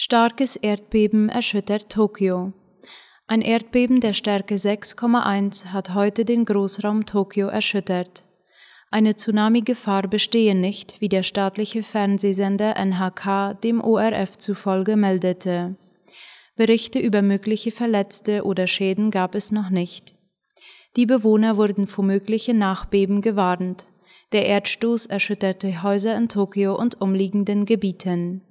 Starkes Erdbeben erschüttert Tokio. Ein Erdbeben der Stärke 6,1 hat heute den Großraum Tokio erschüttert. Eine Tsunami-Gefahr bestehe nicht, wie der staatliche Fernsehsender NHK dem ORF zufolge meldete. Berichte über mögliche Verletzte oder Schäden gab es noch nicht. Die Bewohner wurden vor möglichen Nachbeben gewarnt. Der Erdstoß erschütterte Häuser in Tokio und umliegenden Gebieten.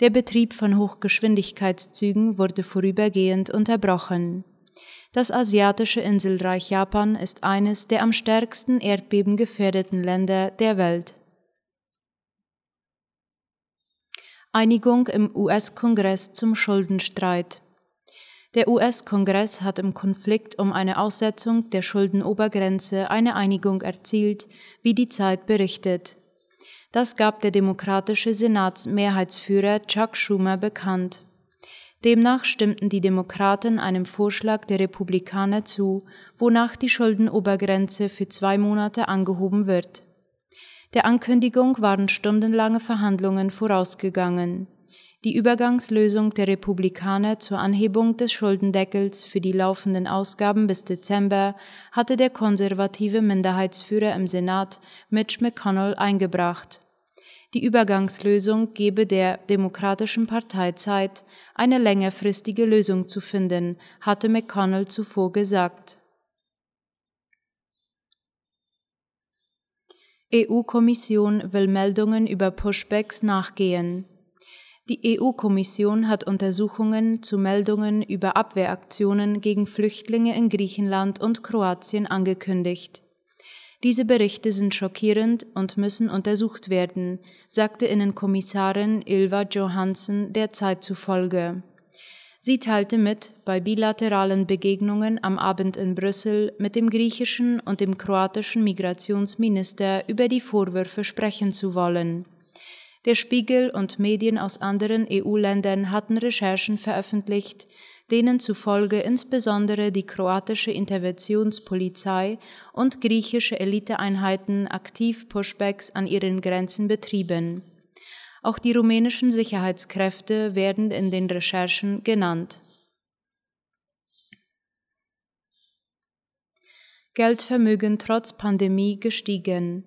Der Betrieb von Hochgeschwindigkeitszügen wurde vorübergehend unterbrochen. Das asiatische Inselreich Japan ist eines der am stärksten erdbebengefährdeten Länder der Welt. Einigung im US-Kongress zum Schuldenstreit. Der US-Kongress hat im Konflikt um eine Aussetzung der Schuldenobergrenze eine Einigung erzielt, wie die Zeit berichtet. Das gab der demokratische Senatsmehrheitsführer Chuck Schumer bekannt. Demnach stimmten die Demokraten einem Vorschlag der Republikaner zu, wonach die Schuldenobergrenze für zwei Monate angehoben wird. Der Ankündigung waren stundenlange Verhandlungen vorausgegangen. Die Übergangslösung der Republikaner zur Anhebung des Schuldendeckels für die laufenden Ausgaben bis Dezember hatte der konservative Minderheitsführer im Senat Mitch McConnell eingebracht. Die Übergangslösung gebe der Demokratischen Partei Zeit, eine längerfristige Lösung zu finden, hatte McConnell zuvor gesagt. EU-Kommission will Meldungen über Pushbacks nachgehen. Die EU-Kommission hat Untersuchungen zu Meldungen über Abwehraktionen gegen Flüchtlinge in Griechenland und Kroatien angekündigt. Diese Berichte sind schockierend und müssen untersucht werden, sagte Innenkommissarin Ilva Johansson der Zeit zufolge. Sie teilte mit, bei bilateralen Begegnungen am Abend in Brüssel mit dem griechischen und dem kroatischen Migrationsminister über die Vorwürfe sprechen zu wollen. Der Spiegel und Medien aus anderen EU-Ländern hatten Recherchen veröffentlicht, denen zufolge insbesondere die kroatische Interventionspolizei und griechische Eliteeinheiten aktiv Pushbacks an ihren Grenzen betrieben. Auch die rumänischen Sicherheitskräfte werden in den Recherchen genannt. Geldvermögen trotz Pandemie gestiegen.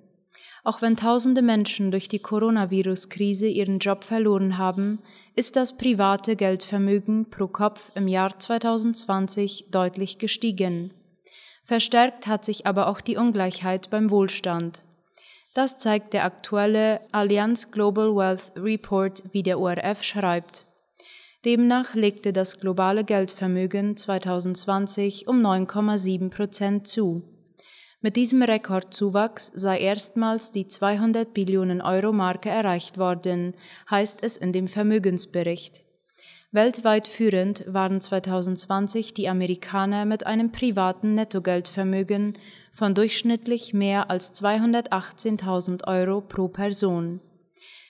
Auch wenn tausende Menschen durch die Coronavirus-Krise ihren Job verloren haben, ist das private Geldvermögen pro Kopf im Jahr 2020 deutlich gestiegen. Verstärkt hat sich aber auch die Ungleichheit beim Wohlstand. Das zeigt der aktuelle Allianz Global Wealth Report, wie der ORF schreibt. Demnach legte das globale Geldvermögen 2020 um 9,7 Prozent zu. Mit diesem Rekordzuwachs sei erstmals die 200 Billionen Euro Marke erreicht worden, heißt es in dem Vermögensbericht. Weltweit führend waren 2020 die Amerikaner mit einem privaten Nettogeldvermögen von durchschnittlich mehr als 218.000 Euro pro Person.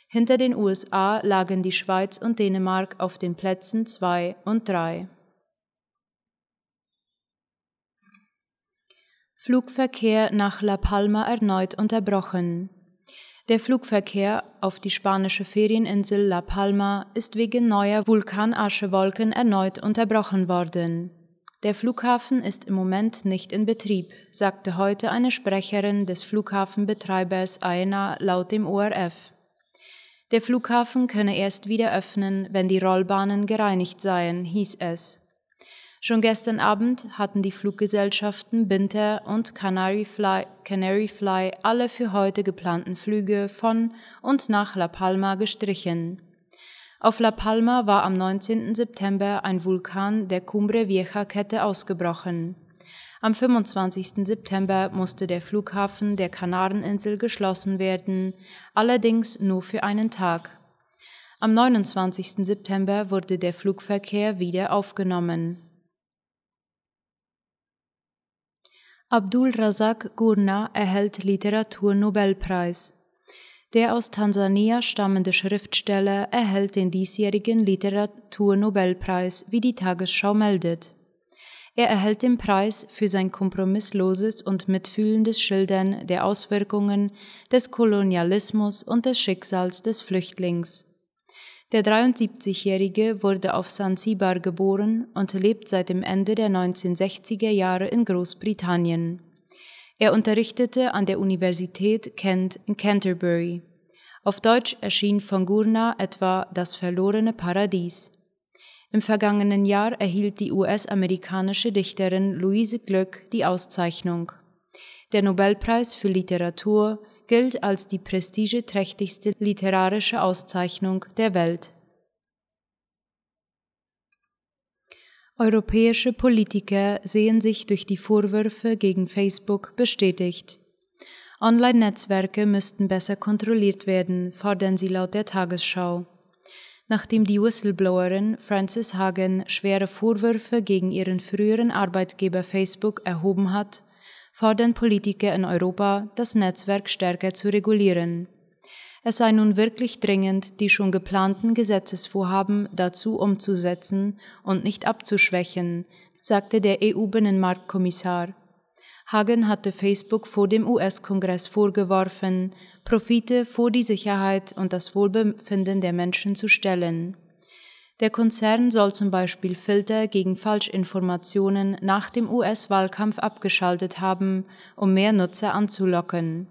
Hinter den USA lagen die Schweiz und Dänemark auf den Plätzen 2 und 3. Flugverkehr nach La Palma erneut unterbrochen. Der Flugverkehr auf die spanische Ferieninsel La Palma ist wegen neuer Vulkanaschewolken erneut unterbrochen worden. Der Flughafen ist im Moment nicht in Betrieb, sagte heute eine Sprecherin des Flughafenbetreibers AENA laut dem ORF. Der Flughafen könne erst wieder öffnen, wenn die Rollbahnen gereinigt seien, hieß es. Schon gestern Abend hatten die Fluggesellschaften Binter und Canary Fly, Canary Fly alle für heute geplanten Flüge von und nach La Palma gestrichen. Auf La Palma war am 19. September ein Vulkan der Cumbre Vieja Kette ausgebrochen. Am 25. September musste der Flughafen der Kanareninsel geschlossen werden, allerdings nur für einen Tag. Am 29. September wurde der Flugverkehr wieder aufgenommen. Abdul Razak Gurna erhält Literaturnobelpreis. Der aus Tansania stammende Schriftsteller erhält den diesjährigen Literaturnobelpreis, wie die Tagesschau meldet. Er erhält den Preis für sein kompromissloses und mitfühlendes Schildern der Auswirkungen des Kolonialismus und des Schicksals des Flüchtlings. Der 73-Jährige wurde auf Sansibar geboren und lebt seit dem Ende der 1960er Jahre in Großbritannien. Er unterrichtete an der Universität Kent in Canterbury. Auf Deutsch erschien von Gurna etwa Das verlorene Paradies. Im vergangenen Jahr erhielt die US-amerikanische Dichterin Louise Glück die Auszeichnung. Der Nobelpreis für Literatur gilt als die prestigeträchtigste literarische Auszeichnung der Welt. Europäische Politiker sehen sich durch die Vorwürfe gegen Facebook bestätigt. Online-Netzwerke müssten besser kontrolliert werden, fordern sie laut der Tagesschau. Nachdem die Whistleblowerin Frances Hagen schwere Vorwürfe gegen ihren früheren Arbeitgeber Facebook erhoben hat, fordern Politiker in Europa, das Netzwerk stärker zu regulieren. Es sei nun wirklich dringend, die schon geplanten Gesetzesvorhaben dazu umzusetzen und nicht abzuschwächen, sagte der EU-Binnenmarktkommissar. Hagen hatte Facebook vor dem US-Kongress vorgeworfen, Profite vor die Sicherheit und das Wohlbefinden der Menschen zu stellen. Der Konzern soll zum Beispiel Filter gegen Falschinformationen nach dem US-Wahlkampf abgeschaltet haben, um mehr Nutzer anzulocken.